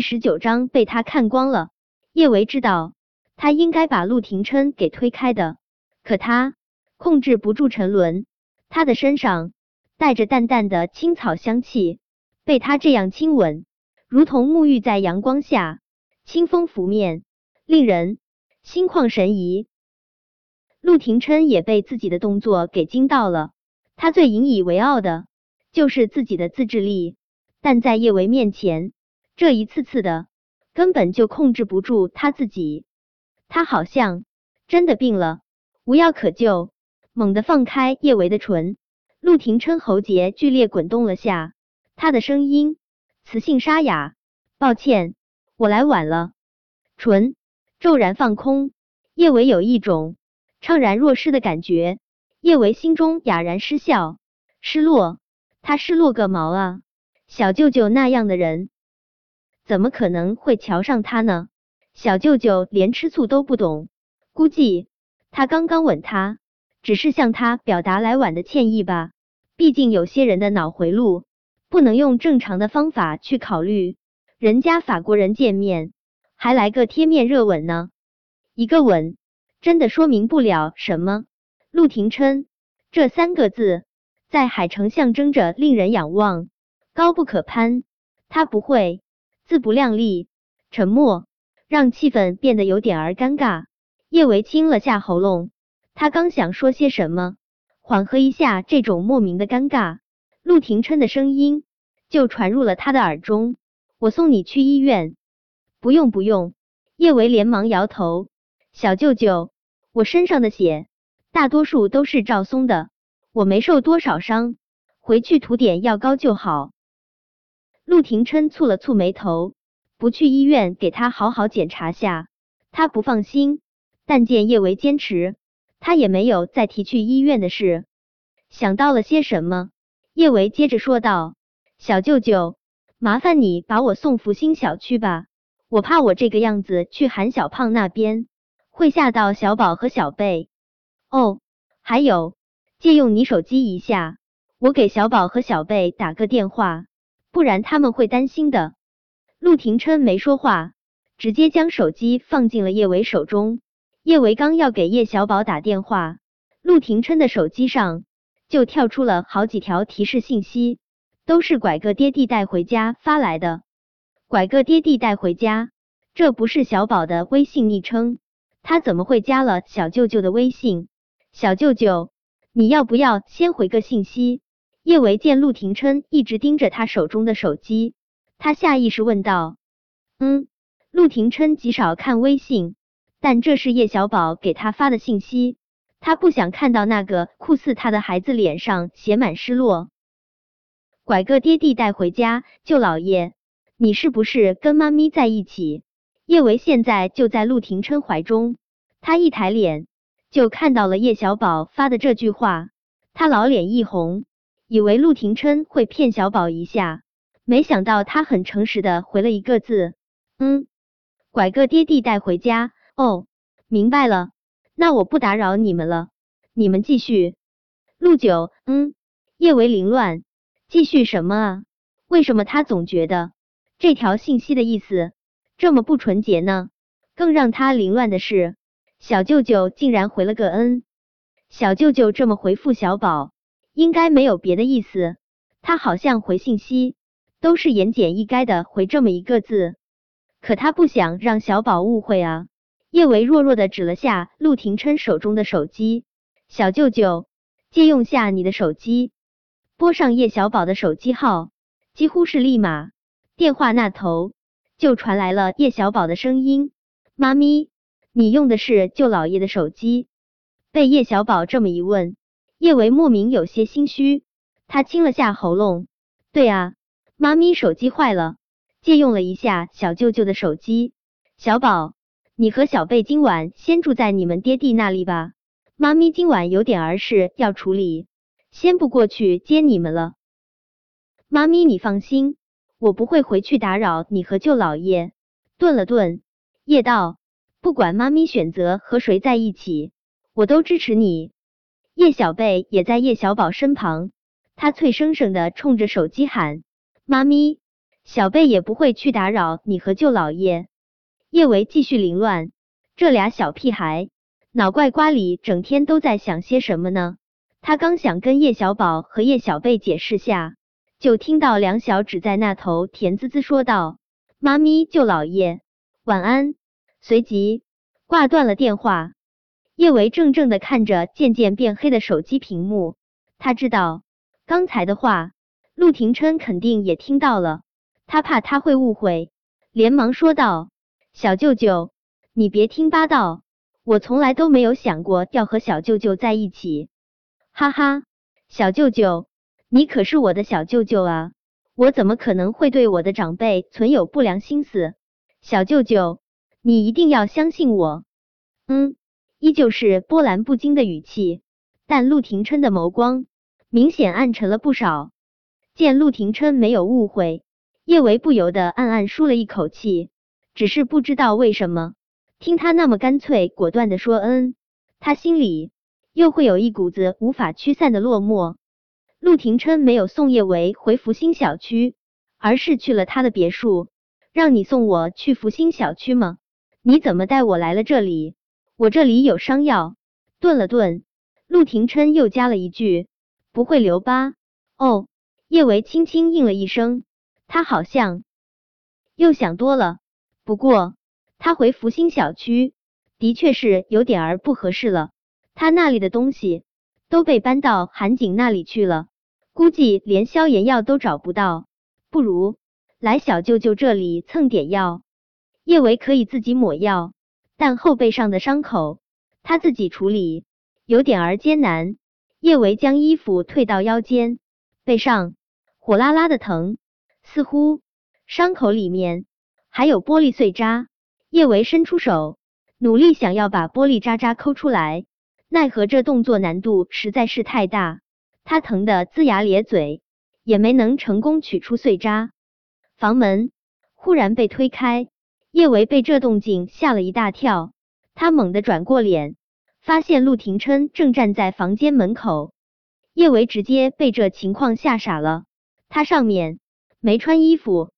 第十九章被他看光了。叶维知道他应该把陆廷琛给推开的，可他控制不住沉沦。他的身上带着淡淡的青草香气，被他这样亲吻，如同沐浴在阳光下，清风拂面，令人心旷神怡。陆廷琛也被自己的动作给惊到了。他最引以为傲的就是自己的自制力，但在叶维面前，这一次次的根本就控制不住他自己。他好像真的病了，无药可救。猛地放开叶维的唇，陆廷琛喉结剧烈滚动了下，他的声音磁性沙哑：“抱歉，我来晚了。”唇骤然放空，叶维有一种怅然若失的感觉。叶维心中哑然失笑，失落？他失落个毛啊！小舅舅那样的人，怎么可能会瞧上他呢？小舅舅连吃醋都不懂，估计他刚刚吻他。只是向他表达来晚的歉意吧，毕竟有些人的脑回路不能用正常的方法去考虑。人家法国人见面还来个贴面热吻呢，一个吻真的说明不了什么。陆廷琛这三个字在海城象征着令人仰望，高不可攀。他不会自不量力，沉默让气氛变得有点儿尴尬。叶维清了下喉咙。他刚想说些什么，缓和一下这种莫名的尴尬，陆廷琛的声音就传入了他的耳中：“我送你去医院。”“不用不用。”叶维连忙摇头：“小舅舅，我身上的血大多数都是赵松的，我没受多少伤，回去涂点药膏就好。”陆廷琛蹙了蹙眉头：“不去医院给他好好检查下，他不放心。”但见叶维坚持。他也没有再提去医院的事，想到了些什么，叶维接着说道：“小舅舅，麻烦你把我送福星小区吧，我怕我这个样子去韩小胖那边会吓到小宝和小贝。哦，还有，借用你手机一下，我给小宝和小贝打个电话，不然他们会担心的。”陆廷琛没说话，直接将手机放进了叶维手中。叶维刚要给叶小宝打电话，陆廷琛的手机上就跳出了好几条提示信息，都是拐个爹地带回家发来的。拐个爹地带回家，这不是小宝的微信昵称，他怎么会加了小舅舅的微信？小舅舅，你要不要先回个信息？叶维见陆廷琛一直盯着他手中的手机，他下意识问道：“嗯。”陆廷琛极少看微信。但这是叶小宝给他发的信息，他不想看到那个酷似他的孩子脸上写满失落。拐个爹地带回家，舅老爷，你是不是跟妈咪在一起？叶维现在就在陆廷琛怀中，他一抬脸就看到了叶小宝发的这句话，他老脸一红，以为陆廷琛会骗小宝一下，没想到他很诚实的回了一个字，嗯，拐个爹地带回家。哦，明白了，那我不打扰你们了，你们继续。陆九，嗯，叶维凌乱，继续什么啊？为什么他总觉得这条信息的意思这么不纯洁呢？更让他凌乱的是，小舅舅竟然回了个嗯。小舅舅这么回复小宝，应该没有别的意思，他好像回信息都是言简意赅的回这么一个字，可他不想让小宝误会啊。叶维弱弱的指了下陆廷琛手中的手机，小舅舅，借用下你的手机，拨上叶小宝的手机号。几乎是立马，电话那头就传来了叶小宝的声音：“妈咪，你用的是舅老爷的手机？”被叶小宝这么一问，叶维莫名有些心虚，他清了下喉咙：“对啊，妈咪手机坏了，借用了一下小舅舅的手机。”小宝。你和小贝今晚先住在你们爹地那里吧，妈咪今晚有点儿事要处理，先不过去接你们了。妈咪，你放心，我不会回去打扰你和舅老爷。顿了顿，叶道，不管妈咪选择和谁在一起，我都支持你。叶小贝也在叶小宝身旁，他脆生生的冲着手机喊：“妈咪，小贝也不会去打扰你和舅老爷。叶维继续凌乱，这俩小屁孩脑怪瓜里整天都在想些什么呢？他刚想跟叶小宝和叶小贝解释下，就听到梁小芷在那头甜滋滋说道：“妈咪，舅老爷，晚安。”随即挂断了电话。叶维怔怔的看着渐渐变黑的手机屏幕，他知道刚才的话，陆廷琛肯定也听到了，他怕他会误会，连忙说道。小舅舅，你别听八道，我从来都没有想过要和小舅舅在一起。哈哈，小舅舅，你可是我的小舅舅啊，我怎么可能会对我的长辈存有不良心思？小舅舅，你一定要相信我。嗯，依旧是波澜不惊的语气，但陆廷琛的眸光明显暗沉了不少。见陆廷琛没有误会，叶维不由得暗暗舒了一口气。只是不知道为什么，听他那么干脆果断的说嗯，他心里又会有一股子无法驱散的落寞。陆廷琛没有送叶维回福星小区，而是去了他的别墅。让你送我去福星小区吗？你怎么带我来了这里？我这里有伤药。顿了顿，陆廷琛又加了一句：不会留疤？哦，叶维轻轻应了一声，他好像又想多了。不过，他回福星小区的确是有点儿不合适了。他那里的东西都被搬到韩景那里去了，估计连消炎药都找不到。不如来小舅舅这里蹭点药。叶维可以自己抹药，但后背上的伤口他自己处理有点儿艰难。叶维将衣服退到腰间，背上火辣辣的疼，似乎伤口里面。还有玻璃碎渣，叶维伸出手，努力想要把玻璃渣渣抠出来，奈何这动作难度实在是太大，他疼得龇牙咧嘴，也没能成功取出碎渣。房门忽然被推开，叶维被这动静吓了一大跳，他猛地转过脸，发现陆廷琛正站在房间门口。叶维直接被这情况吓傻了，他上面没穿衣服。